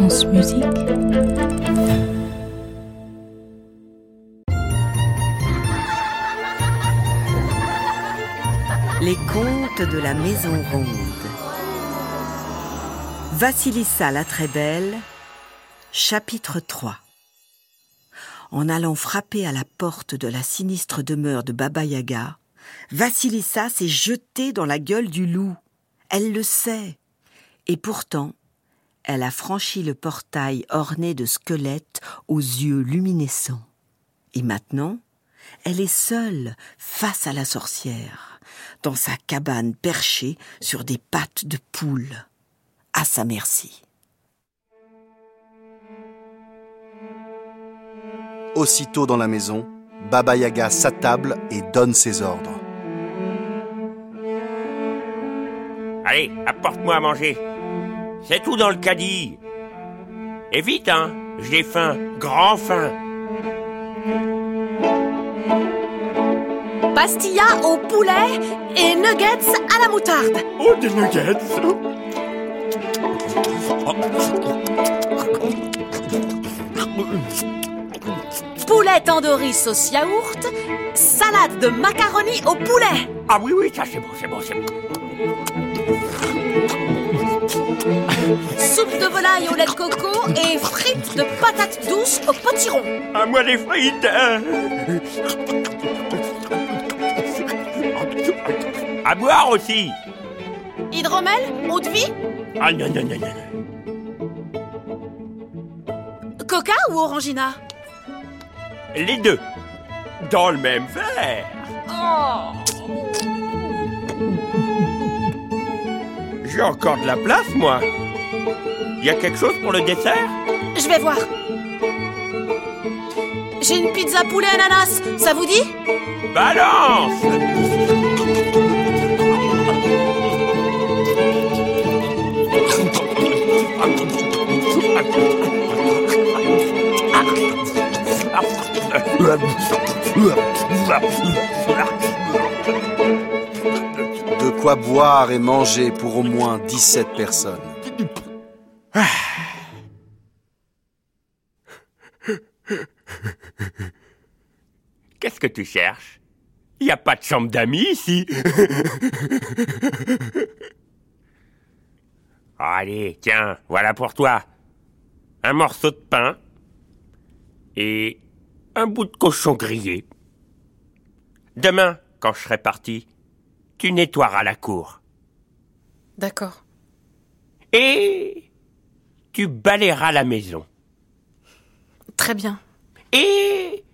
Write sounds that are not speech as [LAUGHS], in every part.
Les contes de la Maison Ronde. Vassilissa la très belle, chapitre 3. En allant frapper à la porte de la sinistre demeure de Baba Yaga, Vassilissa s'est jetée dans la gueule du loup. Elle le sait. Et pourtant, elle a franchi le portail orné de squelettes aux yeux luminescents. Et maintenant, elle est seule face à la sorcière, dans sa cabane perchée sur des pattes de poule, à sa merci. Aussitôt dans la maison, Baba Yaga s'attable et donne ses ordres. Allez, apporte-moi à manger. C'est tout dans le caddie. Et vite, hein J'ai faim, grand faim. Pastilla au poulet et nuggets à la moutarde. Oh, des nuggets Poulet tandoori sauce yaourt, salade de macaroni au poulet. Ah oui, oui, ça c'est bon, c'est bon, c'est bon. Soupe de volaille au lait de coco et frites de patates douces au potiron. À moi les frites. À boire aussi Hydromel, eau de vie, Ah non, non, non, non. coca ou orangina? Les deux. Dans le même verre. Oh J'ai encore de la place, moi. Y a quelque chose pour le dessert? Je vais voir. J'ai une pizza poulet ananas, ça vous dit? Balance boire et manger pour au moins 17 personnes. Qu'est-ce que tu cherches? Y a pas de chambre d'amis ici [LAUGHS] Allez, tiens, voilà pour toi. Un morceau de pain et un bout de cochon grillé. Demain, quand je serai parti, tu nettoieras la cour. D'accord. Et tu balayeras la maison. Très bien. Et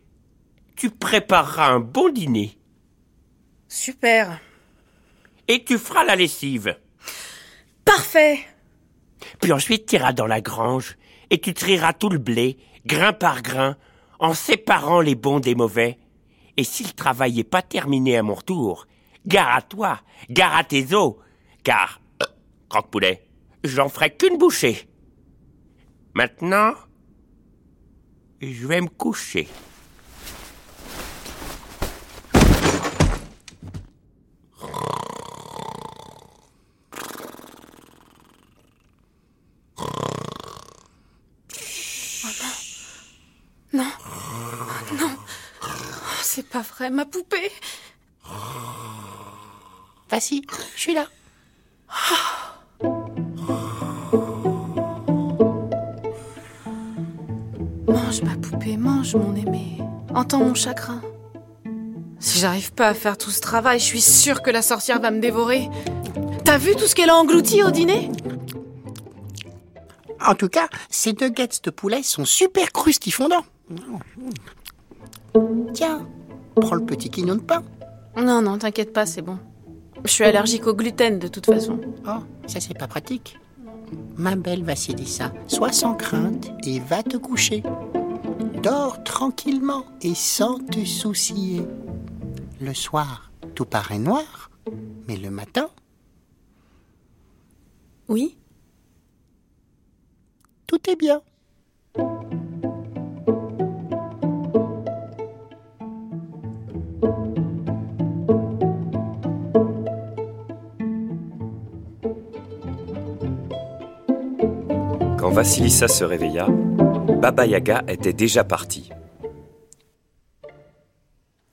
tu prépareras un bon dîner. Super. Et tu feras la lessive. Parfait. Puis ensuite, tu iras dans la grange et tu trieras tout le blé, grain par grain, en séparant les bons des mauvais. Et si le travail n'est pas terminé à mon retour, gare à toi, gare à tes os, car, euh, croque-poulet, j'en ferai qu'une bouchée. Maintenant, je vais me coucher. Non. Oh, non. Oh, c'est pas vrai, ma poupée. Vas-y, je suis là. Mange, ma poupée, mange, mon aimé. Entends mon chagrin. Si j'arrive pas à faire tout ce travail, je suis sûre que la sorcière va me dévorer. T'as vu tout ce qu'elle a englouti au dîner? En tout cas, ces nuggets de poulet sont super crustifondants. Tiens, prends le petit quignon de pain. Non, non, t'inquiète pas, c'est bon. Je suis allergique au gluten de toute façon. Oh, ça c'est pas pratique. Ma belle Vassilissa, sois sans crainte et va te coucher. Dors tranquillement et sans te soucier. Le soir, tout paraît noir, mais le matin, Oui tout est bien. Vassilissa se réveilla, Baba Yaga était déjà parti.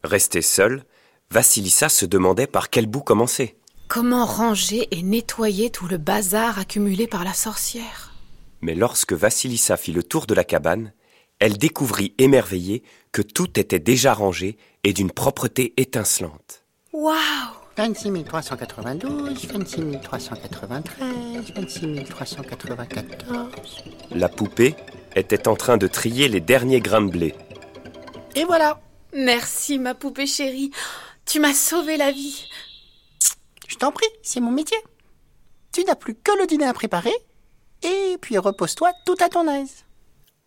Restée seule, Vassilissa se demandait par quel bout commencer. Comment ranger et nettoyer tout le bazar accumulé par la sorcière? Mais lorsque Vassilissa fit le tour de la cabane, elle découvrit émerveillée que tout était déjà rangé et d'une propreté étincelante. Waouh 26 392, 26 393, 26 394. La poupée était en train de trier les derniers grains de blé. Et voilà Merci, ma poupée chérie. Tu m'as sauvé la vie. Je t'en prie, c'est mon métier. Tu n'as plus que le dîner à préparer, et puis repose-toi tout à ton aise.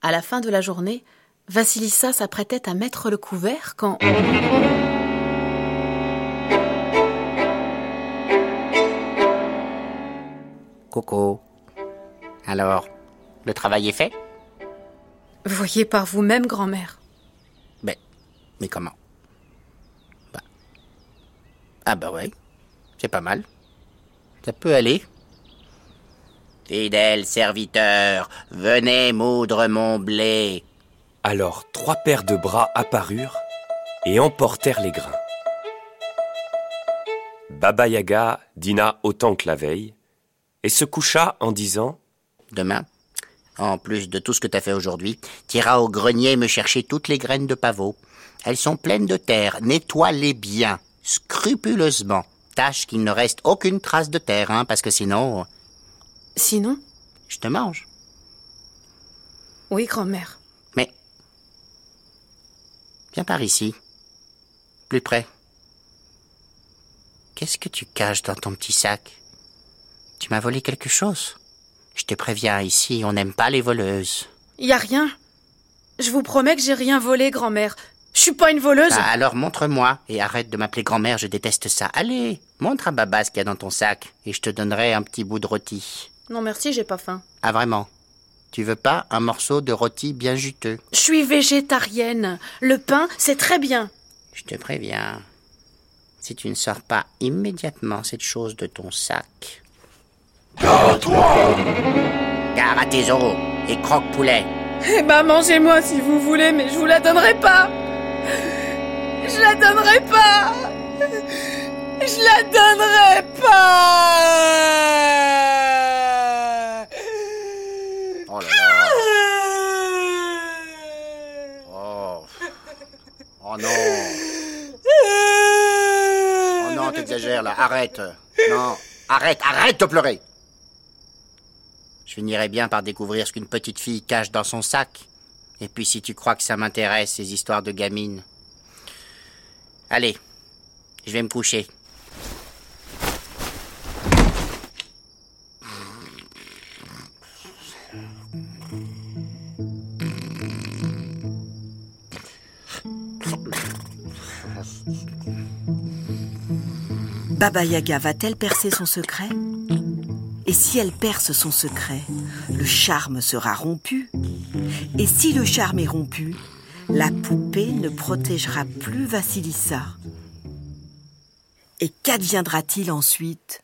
À la fin de la journée, Vassilissa s'apprêtait à mettre le couvert quand... Coco. Alors, le travail est fait? Voyez par vous-même, grand-mère. Ben, mais comment? Bah. Ah bah ouais, c'est pas mal. Ça peut aller. Fidèle serviteur, venez moudre mon blé. Alors trois paires de bras apparurent et emportèrent les grains. Baba Yaga dîna autant que la veille et se coucha en disant Demain, en plus de tout ce que t'as fait aujourd'hui, t'iras au grenier me chercher toutes les graines de pavot. Elles sont pleines de terre, nettoie-les bien, scrupuleusement. Tâche qu'il ne reste aucune trace de terre, hein, parce que sinon, Sinon? je te mange. Oui, grand-mère. Mais. Viens par ici. Plus près. Qu'est-ce que tu caches dans ton petit sac? Tu m'as volé quelque chose Je te préviens, ici, on n'aime pas les voleuses. Y a rien. Je vous promets que j'ai rien volé, grand-mère. Je suis pas une voleuse. Bah, alors montre-moi et arrête de m'appeler grand-mère, je déteste ça. Allez, montre à Baba ce qu'il y a dans ton sac et je te donnerai un petit bout de rôti. Non, merci, j'ai pas faim. Ah vraiment? Tu veux pas un morceau de rôti bien juteux? Je suis végétarienne. Le pain, c'est très bien. Je te préviens. Si tu ne sors pas immédiatement cette chose de ton sac. Gare à tes os et croque-poulet. Eh ben, mangez-moi si vous voulez, mais je vous la donnerai pas. Je la donnerai pas. Je la donnerai pas. Oh là là. Oh. Oh non. Oh non, t'exagères là. Arrête. Non. Arrête, arrête de pleurer. Je finirai bien par découvrir ce qu'une petite fille cache dans son sac. Et puis si tu crois que ça m'intéresse, ces histoires de gamines. Allez, je vais me coucher. Baba Yaga va-t-elle percer son secret? Et si elle perce son secret, le charme sera rompu. Et si le charme est rompu, la poupée ne protégera plus Vassilissa. Et qu'adviendra-t-il ensuite?